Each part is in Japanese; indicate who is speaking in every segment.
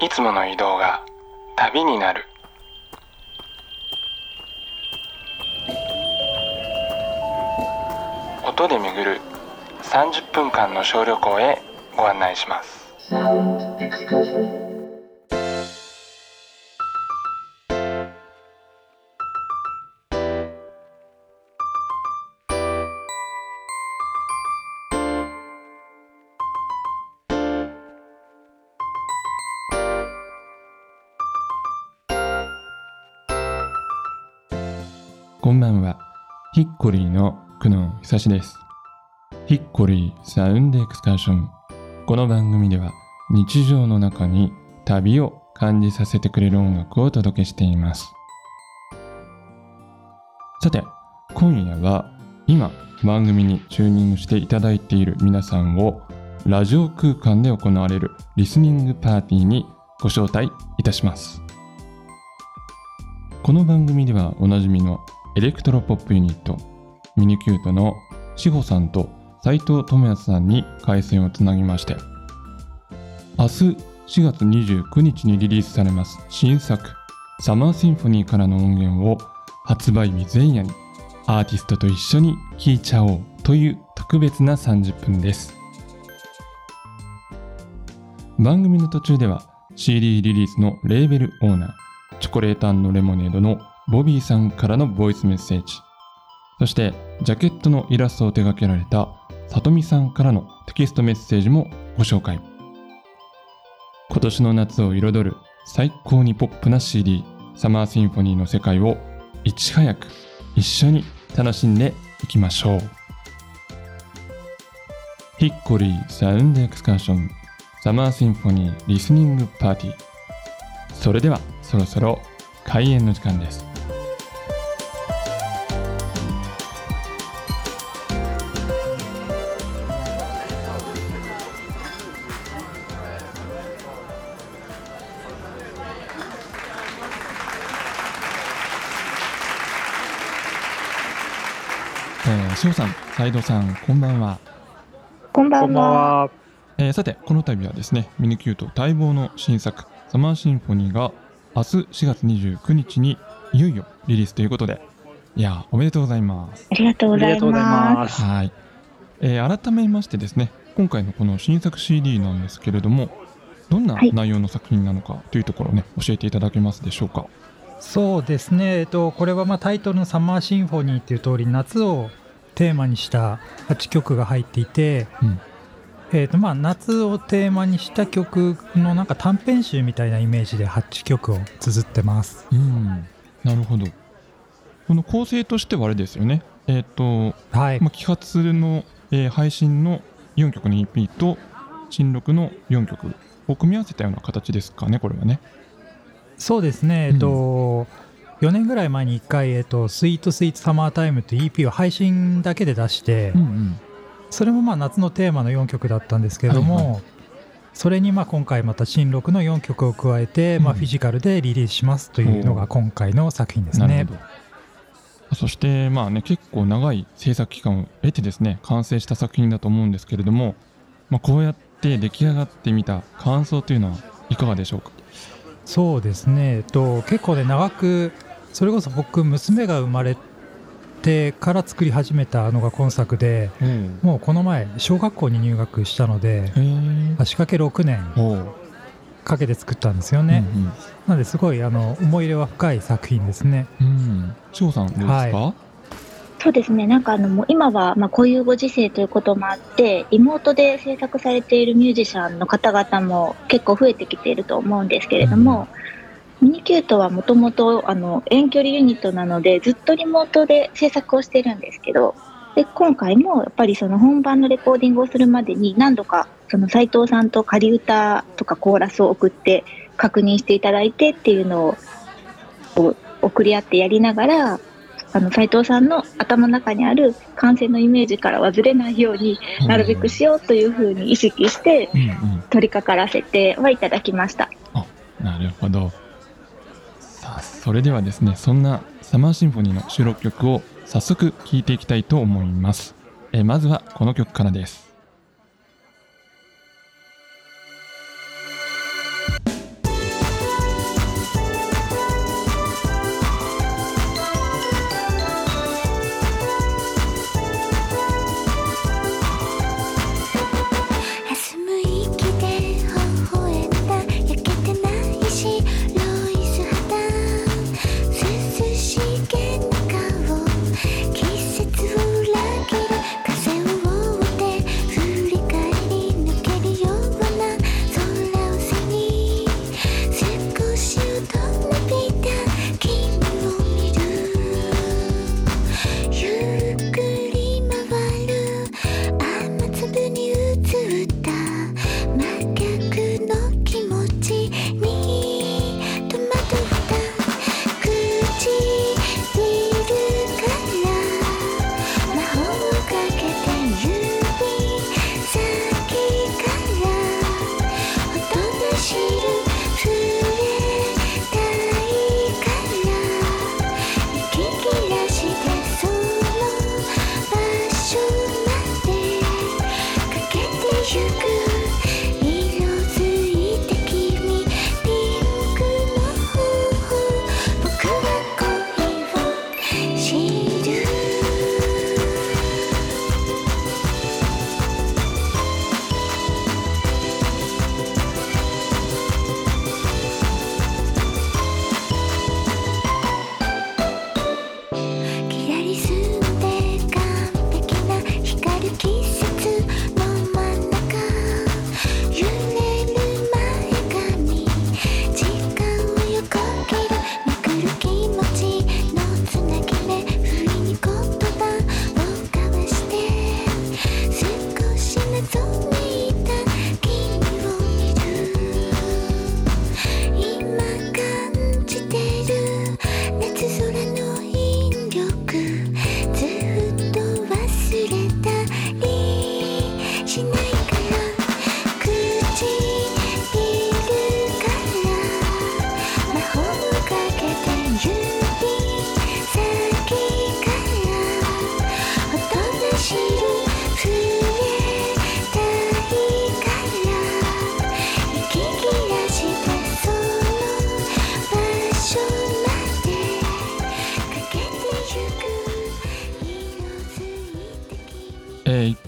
Speaker 1: いつもの移動が旅になる。音で巡る30分間の小旅行へご案内します。
Speaker 2: こんばんは。ヒッコリーの久野久志です。ヒッコリーサウンドエクスカーション。この番組では日常の中に旅を感じさせてくれる音楽をお届けしています。さて、今夜は今番組にチューニングしていただいている皆さんをラジオ空間で行われるリスニングパーティーにご招待いたします。この番組ではおなじみのエレクトロポップユニットミニキュートの志保さんと斉藤智康さんに回線をつなぎまして明日4月29日にリリースされます新作サマーシンフォニーからの音源を発売日前夜にアーティストと一緒に聴いちゃおうという特別な30分です。番組の途中では CD リリースのレーベルオーナーチョコレートレモネードのボビーさんからのボイスメッセージ。そしてジャケットのイラストを手掛けられたさとみさんからのテキストメッセージもご紹介。今年の夏を彩る最高にポップな CD サマーシンフォニーの世界をいち早く一緒に楽しんでいきましょう。ヒッコリーサウンドエクスカーションサマーシンフォニーリスニングパーティー。それではそろそろ開演の時間です。えー、しおさん、斉藤さん、こんばんは。
Speaker 3: こんば
Speaker 4: こん
Speaker 3: は。
Speaker 4: は。
Speaker 2: えーさて、この度はですね、ミニキュート待望の新作、サマーシンフォニーが明日4月29日にいよいよリリースということで、いやー、おめでとうございます。
Speaker 3: ありがとうございま
Speaker 4: ます。
Speaker 2: はい。えー改めましてですね、今回のこの新作 CD なんですけれども、どんな
Speaker 3: はい
Speaker 2: 内容の作品なのかというところをね、教えていただけますでしょうか。
Speaker 4: そうですね。えっとこれはまあタイトルのサマーシンフォニーっていう通り夏をテーマにした8曲が入っていて、
Speaker 2: うん
Speaker 4: えっとまあ夏をテーマにした曲のなんか短編集みたいなイメージで8曲を綴ってます。
Speaker 2: うん、なるほど。この構成としてはあれですよね。えっ、と、
Speaker 4: はい。
Speaker 2: まあ、揮発の、えー配信の4曲の EP と新録の4曲を組み合わせたような形ですかね、これはね。
Speaker 4: そうですね。えっと、4年ぐらい前に1回、えっと、スイートスイートサマータイムという EP を配信だけで出して、
Speaker 2: ん
Speaker 4: それもまあ夏のテーマの4曲だったんですけれども、
Speaker 2: はいは
Speaker 4: それにまあ今回また新録の4曲を加えて、まあ
Speaker 2: うん
Speaker 4: フィジカルでリリースしますというのが今回の作品ですね。
Speaker 2: そして、まあね、結構長い制作期間を得てですね、完成した作品だと思うんですけれども、まあ、こうやって出来上がってみた感想というのはいかがでしょうか？
Speaker 4: そうですね、えっと、結構ね長くそれこそ僕娘が生まれてから作り始めたのが今作でもうこの前小学校に入学したので
Speaker 2: へえ。
Speaker 4: 足掛け6年かけて作ったんですよね、
Speaker 2: うん
Speaker 4: なのですごいあの思い入れは深い作品ですね。
Speaker 2: うん。さんどうですか？
Speaker 4: は
Speaker 3: そうですね。なんかあのもう今はまあこういうご時世ということもあって、リモートで制作されているミュージシャンの方々も結構増えてきていると思うんですけれども、ミニキュートはもともとあの遠距離ユニットなのでずっとリモートで制作をしているんですけど、で今回もやっぱりその本番のレコーディングをするまでに何度かその斉藤さんと仮歌とかコーラスを送って確認していただいてっていうのを送り合ってやりながらあの斉藤さんの頭の中にある完成のイメージからはずれないようになるべくしようというふうに意識して
Speaker 2: うんうん。
Speaker 3: 取り掛からせてはいただきました。
Speaker 2: なるほど。さあ、それではですね、そんなサマーシンフォニーの収録曲を早速聴いていきたいと思います。えーまずはこの曲からです。
Speaker 5: 「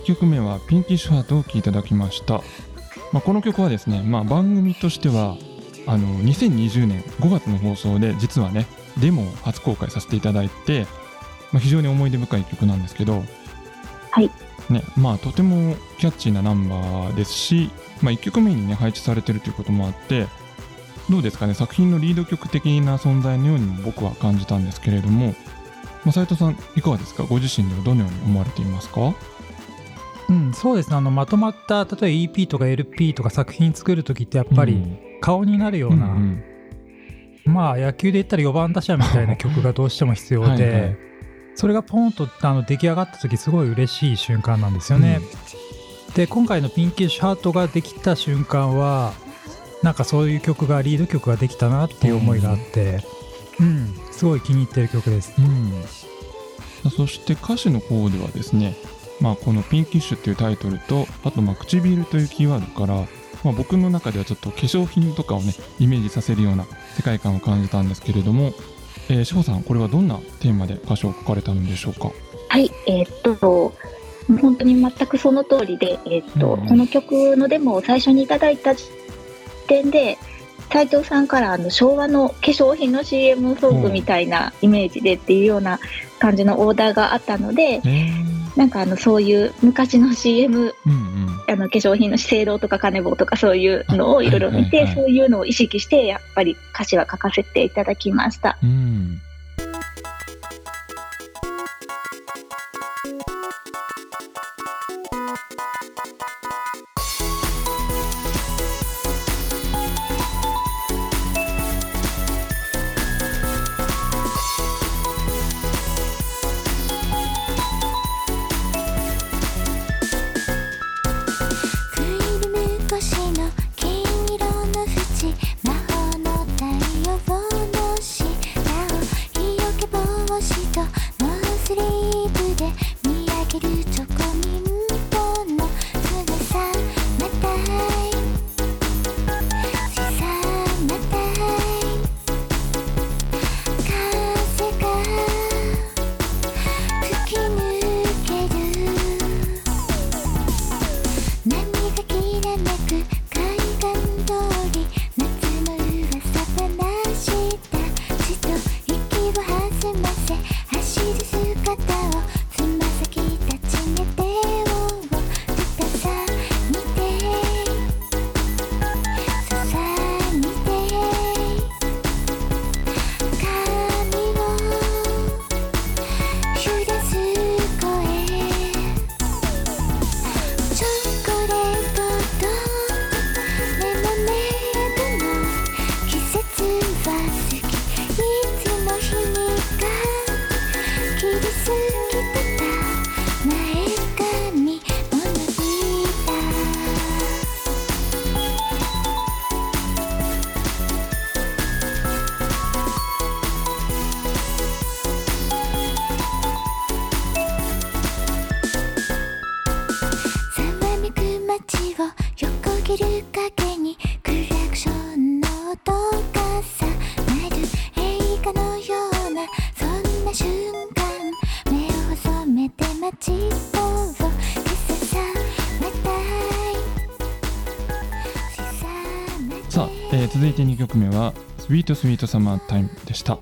Speaker 5: 曲目はピンキッシュハートを聴いていただきました、まあ、この曲はですね、まあ、番組としてはあの2020年5月の放送で実はねデモを初公開させていただいて、まあ、非常に思い出深い曲なんですけど
Speaker 3: はい。
Speaker 5: ねまあとてもキャッチーなナンバーですし、まあ、1曲目にね配置されてるということもあってどうですかね作品のリード曲的な存在のようにも僕は感じたんですけれども、まあ、斉藤さんいかがですか？ご自身ではどのように思われていますか？
Speaker 4: うん、そうですね。あのまとまった例えば EP とか LP とか作品作る時ってやっぱり顔になるような、うんうん、まあ野球で言ったら4番打者みたいな曲がどうしても必要ではい、それがポンとあの出来上がった時すごい嬉しい瞬間なんですよね。うん、で今回の「ピンキッシュハート」ができた瞬間はなんかそういう曲がリード曲ができたなっていう思いがあって、うん、うん、すごい気に入ってる曲です。
Speaker 5: うん、そして歌詞の方ではですねまあ、この「ピンキッシュ」っていうタイトルとあとまあ唇というキーワードから、まあ、僕の中ではちょっと化粧品とかをねイメージさせるような世界観を感じたんですけれども、えー、志保さんこれはどんなテーマで歌詞を書かれたのでしょうか？
Speaker 3: はいえー、っと本当に全くその通りで、えー、っと、うん、この曲のデモを最初にいただいた時点で斉藤さんからあの昭和の化粧品の CM ソングみたいなイメージでっていうような感じのオーダーがあったので、なんかあのそういう昔の CM、うんうん、あの化粧品の資生堂とかカネボウとかそういうのをいろいろ見て、そういうのを意識してやっぱり歌詞は書かせていただきました。うん
Speaker 2: 目は「Sweet Sweet Summer Time」でした、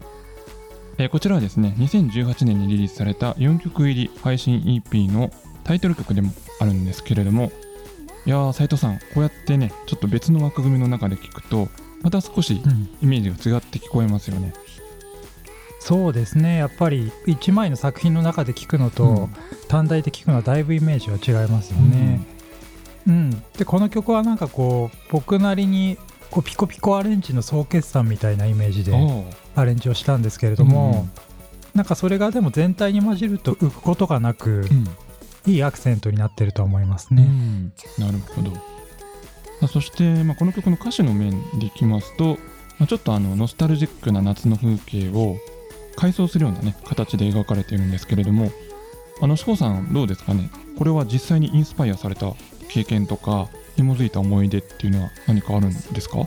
Speaker 2: えーこちらはですね2018年にリリースされた4曲入り配信 EP のタイトル曲でもあるんですけれどもいやー斉藤さんこうやってねちょっと別の枠組みの中で聞くとまた少し
Speaker 4: うん。
Speaker 2: イメージが違って聞こえますよね、
Speaker 4: そうですね。やっぱり1枚の作品の中で聞くのと、
Speaker 2: うん。
Speaker 4: 単体で聞くのはだいぶイメージは違いますよね。うん。でこの曲はなんかこう僕なりにこうピコピコアレンジの総決算みたいなイメージでアレンジをしたんですけれども、なんかそれがでも全体に混じると浮くことがなく、
Speaker 2: うん。
Speaker 4: いいアクセントになってると思います
Speaker 2: う
Speaker 4: ね。
Speaker 2: ん。なるほど。そして、まあ、この曲の歌詞の面でいきますと、まあ、ちょっとあのノスタルジックな夏の風景を回想するようなね形で描かれているんですけれどもあの志保さんどうですかね？これは実際にインスパイアされた経験とか紐づいた思い出っていうのは何かあるんですか？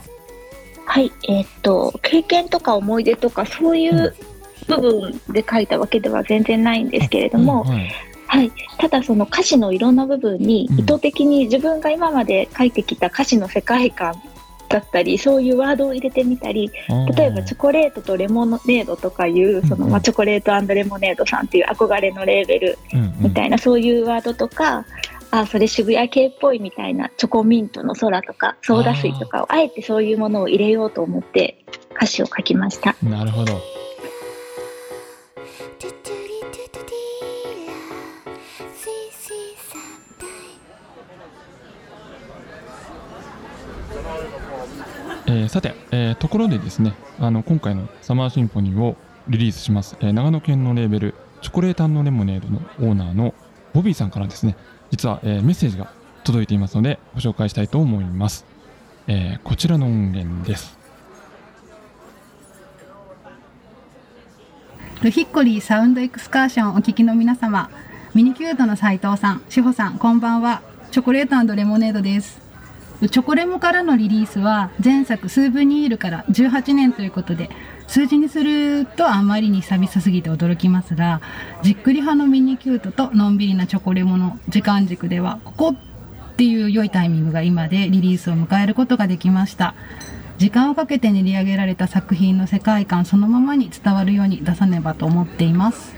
Speaker 3: はい、えーっと、経験とか思い出とか、そういう部分で書いたわけでは全然ないんですけれども、
Speaker 2: うん。はい。
Speaker 3: はい、ただその歌詞のいろんな部分に
Speaker 2: うん。
Speaker 3: 意図的に自分が今まで書いてきた歌詞の世界観だったりそういうワードを入れてみたり例えばチョコレートとレモネードとかいうその、
Speaker 2: うん。うん
Speaker 3: まあ、チョコレートレモネードさんっていう憧れのレーベル
Speaker 2: うんうん。
Speaker 3: みたいな、そういうワードとかあそれ渋谷系っぽいみたいなチョコミントの空とかソーダ水とかをあえてそういうものを入れようと思って歌詞を書きました。
Speaker 2: なるほどえーさて、えーところでですねあの今回のサマーシンフォニーをリリースします、えー長野県のレーベルチョコレートレモネードのオーナーのボビーさんからですね実は、えーメッセージが届いていますのでご紹介したいと思います、えーこちらの音源です。
Speaker 6: ルヒッコリーサウンドエクスカーションお聞きの皆様ミニキュートの斉藤さん、志保さん、こんばんは。チョコレートレモネードです。チョコレモからのリリースは前作スーブニールから18年ということで数字にするとあまりに久々すぎて驚きますがじっくり派のミニキュートとのんびりなチョコレモの時間軸ではここっていう良いタイミングが今でリリースを迎えることができました。時間をかけて練り上げられた作品の世界観そのままに伝わるように出さねばと思っています。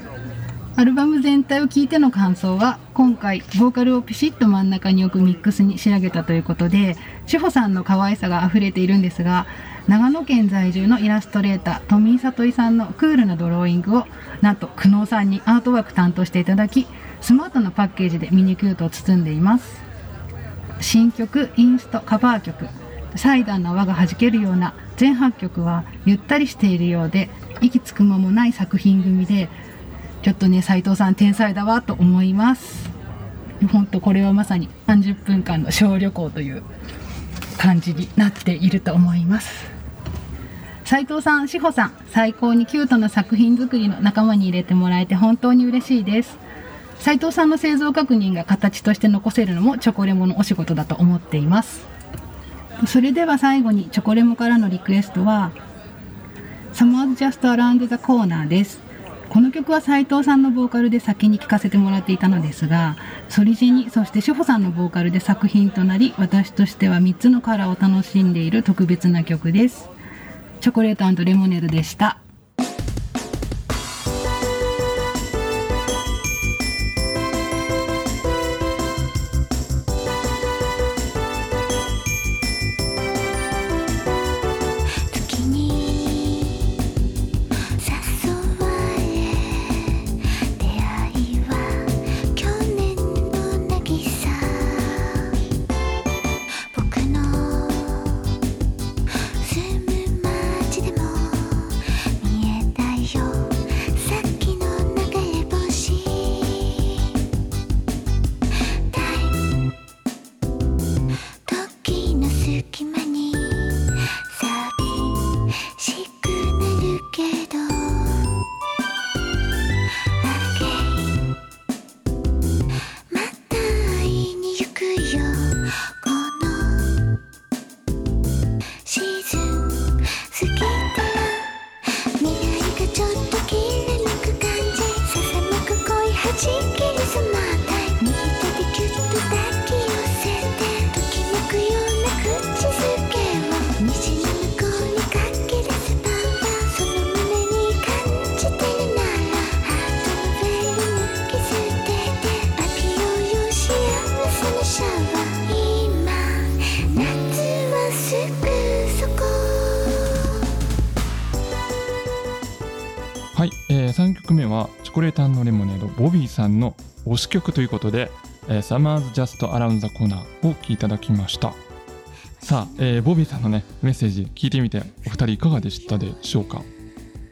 Speaker 6: アルバム全体を聴いての感想は今回ボーカルをピシッと真ん中に置くミックスに仕上げたということで志保さんの可愛さが溢れているんですが長野県在住のイラストレーター富井里井さんのクールなドローイングをなんと久能さんにアートワーク担当していただきスマートなパッケージでミニキュートを包んでいます。新曲インストカバー曲サイダーの泡が弾けるような全8曲はゆったりしているようで息つく間もない作品組でちょっとね斉藤さん天才だわと思います。本当これはまさに30分間の小旅行という感じになっていると思います。斉藤さん志保さん最高にキュートな作品作りの仲間に入れてもらえて本当に嬉しいです。斉藤さんの製造確認が形として残せるのもチョコレモのお仕事だと思っています。それでは最後にチョコレモからのリクエストは Summer's Just Around the Corner です。この曲は斉藤さんのボーカルで先に聴かせてもらっていたのですがソリジニそして志保さんのボーカルで作品となり私としては3つのカラーを楽しんでいる特別な曲です。チョコレートレモネードでした。
Speaker 2: んの推し曲ということで「えー、Summer's Just Around the Corner」を聴いていただきました。さあ、えー、ボビーさんのねメッセージ聞いてみてお二人いかがでしたでしょうか？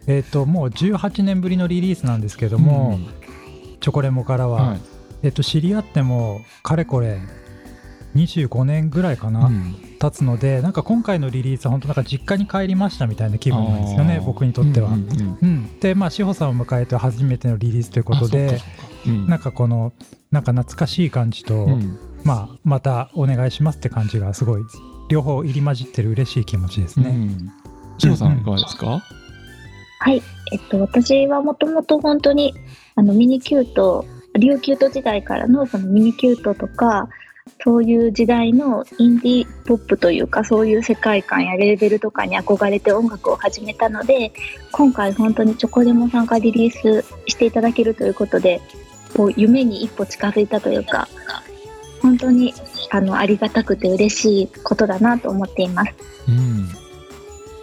Speaker 4: えっ、ともう18年ぶりのリリースなんですけども、うん、チョコレモからは、はい、えっ、と知り合ってもかれこれ25年ぐらいかな、うん、経つのでなんか今回のリリースは本当なんか実家に帰りましたみたいな気分なんですよね僕にとっては。うん、うん、でまあ志保さんを迎えて初めてのリリースということでなんかこのなんか懐かしい感じと、まあまたお願いしますって感じがすごい両方入り混じってる嬉しい気持ちですね。
Speaker 2: 志保さんいかがですか、
Speaker 3: はい、えっと、私はもともと本当にあのミニキュート、リューキュート時代からのそのミニキュートとか、そういう時代のインディーポップというかそういう世界観やレベルとかに憧れて音楽を始めたので今回本当にチョコレモさんがリリースしていただけるということでこう夢に一歩近づいたというか本当にあのありがたくて嬉しいことだなと思っています。
Speaker 2: うん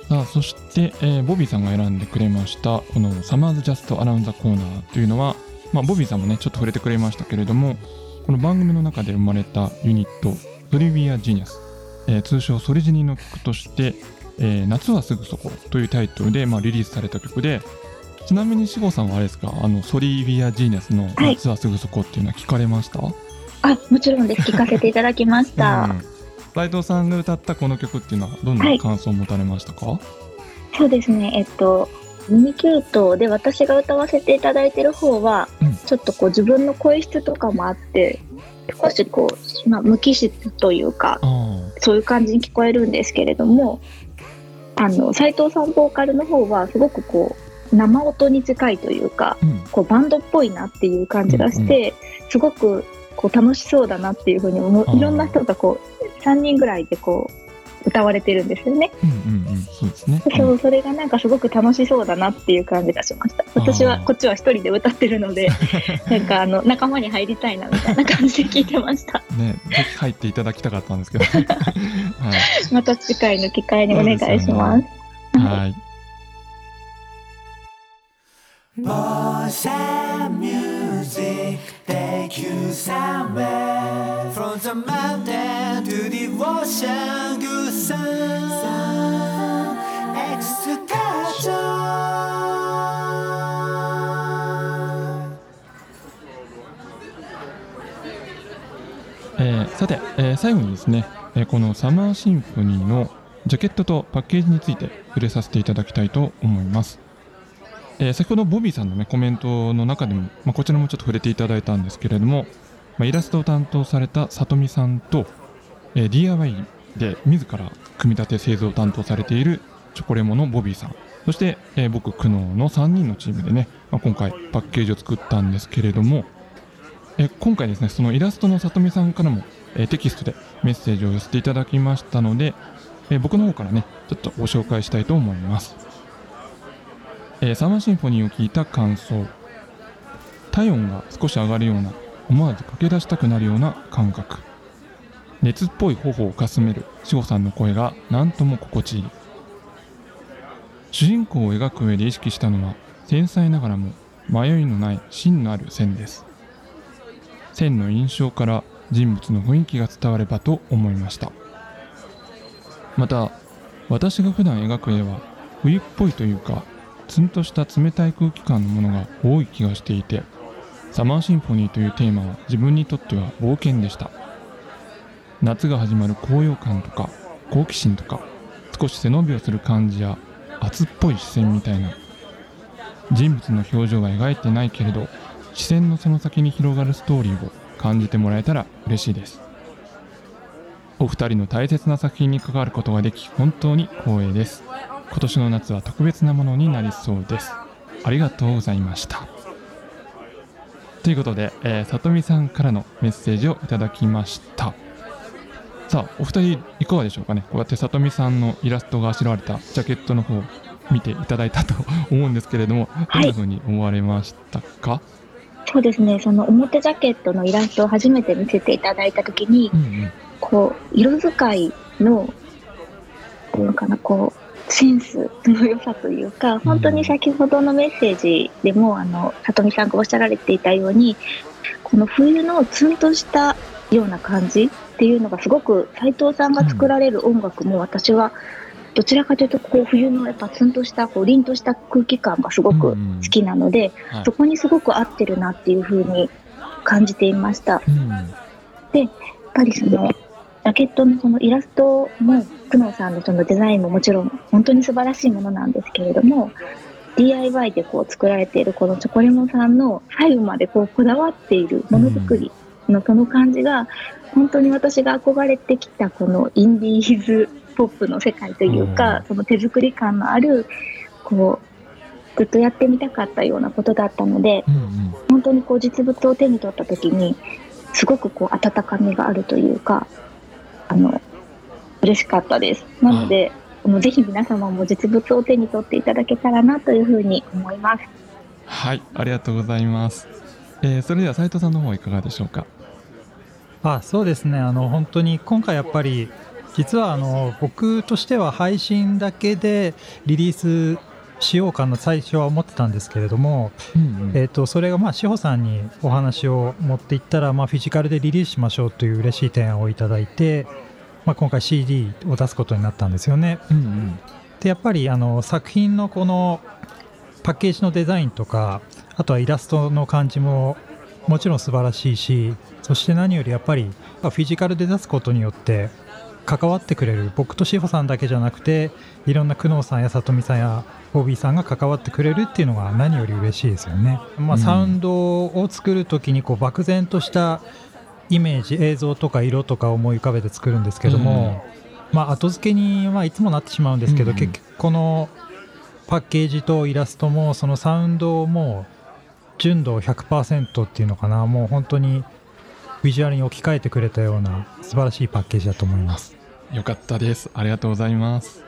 Speaker 2: さあそして、えー、ボビーさんが選んでくれましたこの「Summers Just Around the Corner」というのは、まあ、ボビーさんもねちょっと触れてくれましたけれどもこの番組の中で生まれたユニットソリビア・ジーニアス、えー、通称ソリジニの曲として「えー、夏はすぐそこ」というタイトルで、まあ、リリースされた曲でちなみに志保さんはあれですか？あのソリビア・ジーニアスの「夏はすぐそこ」っていうのは聞かれました、はい、
Speaker 3: あもちろんです。聞かせていただきました、
Speaker 2: うん、藤さんが歌ったこの曲っていうのはどんな感想を持たれましたか、はい、
Speaker 3: そうですね。えっとミニキュートで私が歌わせていただいてる方は、うん、ちょっとこう自分の声質とかもあって少しこう、まあ、無機質というかそういう感じに聞こえるんですけれどもあの斉藤さんボーカルの方はすごくこう生音に近いというか、うん、こうバンドっぽいなっていう感じがして、うんうん、すごくこう楽しそうだなっていうふうに思う。いろんな人がこう3人ぐらいでこう歌われてるんですよね。うんうんうん、そうですね。そう、それがなんかすごく楽しそうだなっていう感じがしました。私はこっちは一人で歌ってるので、なんかあの仲間に入りたいなみたいな感じで聞いてました。
Speaker 2: ね、ぜひ入っていただきたかったんですけど。はい、
Speaker 3: また次回の機会にお願いします。すね、はい。Bossa music take you somewhere from the mountain to the ocean good sun excursion えー、さて、えー、最後にですね、えー、このサマーシンフォニーのジャケットとパッケージについて触れさせていただきたいと思います。えー、先ほどボビーさんの、ね、コメントの中でも、まあ、こちらもちょっと触れていただいたんですけれども、まあ、イラストを担当された里見さんと、え、DIY で自ら組み立て製造を担当されているチョコレモのボビーさん。そして、えー、僕久能の3人のチームでね、まあ、今回パッケージを作ったんですけれども、えー、今回ですねそのイラストの里見さんからも、え、テキストでメッセージを寄せていただきましたので、え僕の方からねちょっとご紹介したいと思います。え、サマーシンフォニーを聞いた感想。体温が少し上がるような思わず駆け出したくなるような感覚。熱っぽい頬をかすめる志保さんの声が何とも心地いい。主人公を描く上で意識したのは繊細ながらも迷いのない芯のある線です。線の印象から人物の雰囲気が伝わればと思いました。また私が普段描く絵は冬っぽいというかツンとした冷たい空気感のものが多い気がしていてサマーシンフォニーというテーマは自分にとっては冒険でした。夏が始まる高揚感とか好奇心とか少し背伸びをする感じや熱っぽい視線みたいな人物の表情は描いてないけれど視線のその先に広がるストーリーを感じてもらえたら嬉しいです。お二人の大切な作品に関わることができ本当に光栄です。今年の夏は特別なものになりそうです。ありがとうございました。ということで、えー、里見さんからのメッセージをいただきました。さあお二人いかがでしょうかね。こうやって里見さんのイラストがあしらわれたジャケットの方見ていただいたと 思うんですけれども、どんな風に思われましたか？そうですね。その表ジャケットのイラストを初めて見せていただいた時に、うんうん、こう色使いのこうかなこうセンスの良さというか本当に先ほどのメッセージでもあの里見さんがおっしゃられていたようにこの冬のツンとしたような感じっていうのがすごく斉藤さんが作られる音楽も私はどちらかというとこう冬のやっぱツンとしたこう凛とした空気感がすごく好きなので、
Speaker 2: はい。
Speaker 3: そこにすごく合ってるなっていうふうに感じていました。
Speaker 2: うん。
Speaker 3: やっぱりそのジャケットのそのイラストも久能さんのそのデザインももちろん本当に素晴らしいものなんですけれども DIY でこう作られているこのチョコレモンさんの最後までこうこだわっているものづくりのその感じが本当に私が憧れてきたこのインディーズポップの世界というか、その手作り感のあるこうずっとやってみたかったようなことだったので
Speaker 2: うんうん。
Speaker 3: 本当にこう実物を手に取った時にすごくこう温かみがあるというかあの嬉しかったです。なのであのぜひ皆様も実物を手に取っていただけたらなというふうに思います。
Speaker 2: はいありがとうございます、えーそれでは斉藤さんの方いかがでしょうか？
Speaker 4: あそうですね。あの本当に今回やっぱり実はあの僕としては配信だけでリリースしようかな最初は思ってたんですけれども、
Speaker 2: うん
Speaker 4: えー、とそれがまあ志保さんにお話を持っていったら、まあ、フィジカルでリリースしましょうという嬉しい提案をいただいて、まあ、今回 CD を出すことになったんですよね。
Speaker 2: うんうん。
Speaker 4: でやっぱりあの作品のこのパッケージのデザインとかあとはイラストの感じももちろん素晴らしいしそして何よりやっぱりフィジカルで出すことによって関わってくれる僕と志保さんだけじゃなくていろんな久能さんや里見さんやボビーさんが関わってくれるっていうのが何より嬉しいですよね。まあ、
Speaker 2: うん。
Speaker 4: サウンドを作る時にこう漠然としたイメージ映像とか色とか思い浮かべて作るんですけども、まあ、後付けにはいつもなってしまうんですけど、
Speaker 2: うん。
Speaker 4: 結局このパッケージとイラストもそのサウンドも純度100%っていうのかな。もう本当にビジュアルに置き換えてくれたような素晴らしいパッケージだと思います。
Speaker 2: よかったです。ありがとうございます。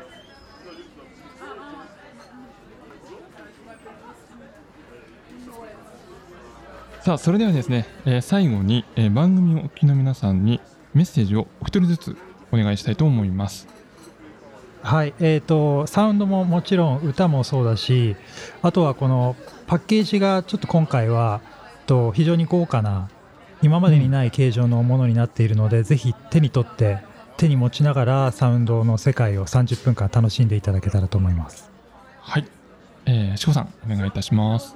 Speaker 2: さあそれではですね、えー最後に、えー番組をお聞きの皆さんにメッセージをお一人ずつお願いしたいと思います。
Speaker 4: はい、えー、とサウンドももちろん歌もそうだしあとはこのパッケージがちょっと今回はと非常に豪華な今までにない形状のものになっているので、ぜひ手に取って手に持ちながらサウンドの世界を30分間楽しんでいただけたらと思います。
Speaker 2: はい、えー、しこさんお願いいたします。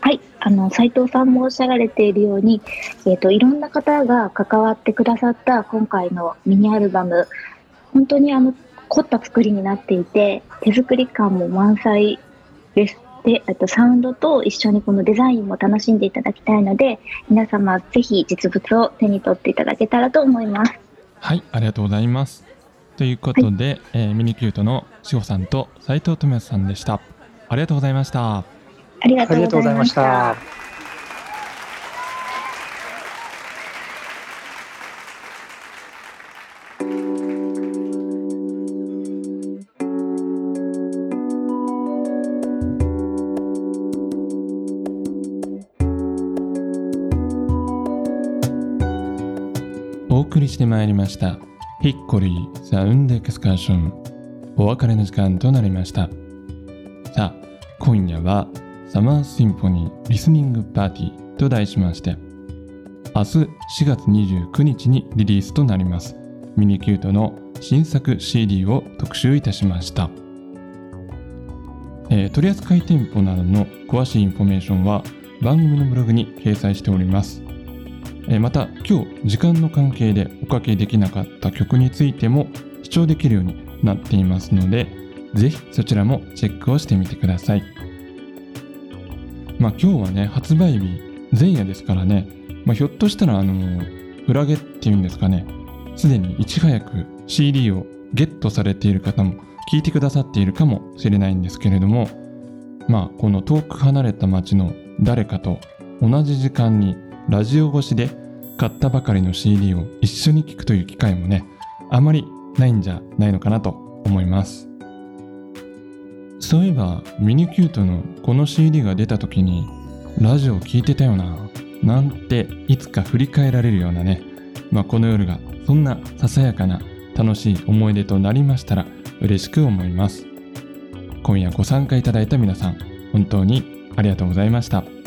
Speaker 3: はい、あの斉藤さんもおっしゃられているように、えっ、といろんな方が関わってくださった今回のミニアルバム、本当にあの凝った作りになっていて、手作り感も満載です。で、えっとサウンドと一緒にこのデザインも楽しんでいただきたいので、皆様ぜひ実物を手に取っていただけたらと思います。
Speaker 2: はいありがとうございますということで、えーミニキュートのしほさんと斉藤智康さんでしたありがとうございました
Speaker 3: ありがとうございました。
Speaker 2: まいりました。ヒッコリーサウンドエクスカーション。お別れの時間となりました。さあ今夜はサマーシンフォニーリスニングパーティーと題しまして明日4月29日にリリースとなります。ミニキュートの新作 CD を特集いたしました、えー取扱店舗などの詳しいインフォメーションは番組のブログに掲載しております。えまた今日時間の関係でおかけできなかった曲についても視聴できるようになっていますのでぜひそちらもチェックをしてみてください。まあ今日はね発売日前夜ですからね、まあ、ひょっとしたらあのフラゲっていうんですかね。すでにいち早く CD をゲットされている方も聞いてくださっているかもしれないんですけれどもまあこの遠く離れた町の誰かと同じ時間にラジオ越しで買ったばかりの CD を一緒に聴くという機会もねあまりないんじゃないのかなと思います。そういえばミニキュートのこの CD が出た時にラジオ聴いてたよななんていつか振り返られるようなね。まあこの夜がそんなささやかな楽しい思い出となりましたら嬉しく思います。今夜ご参加いただいた皆さん本当にありがとうございました。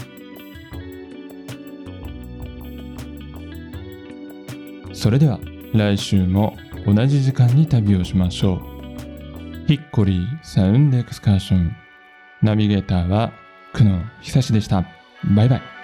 Speaker 2: それでは来週も同じ時間に旅をしましょう。ヒッコリーサウンドエクスカーション。ナビゲーターは久野久志でした。バイバイ。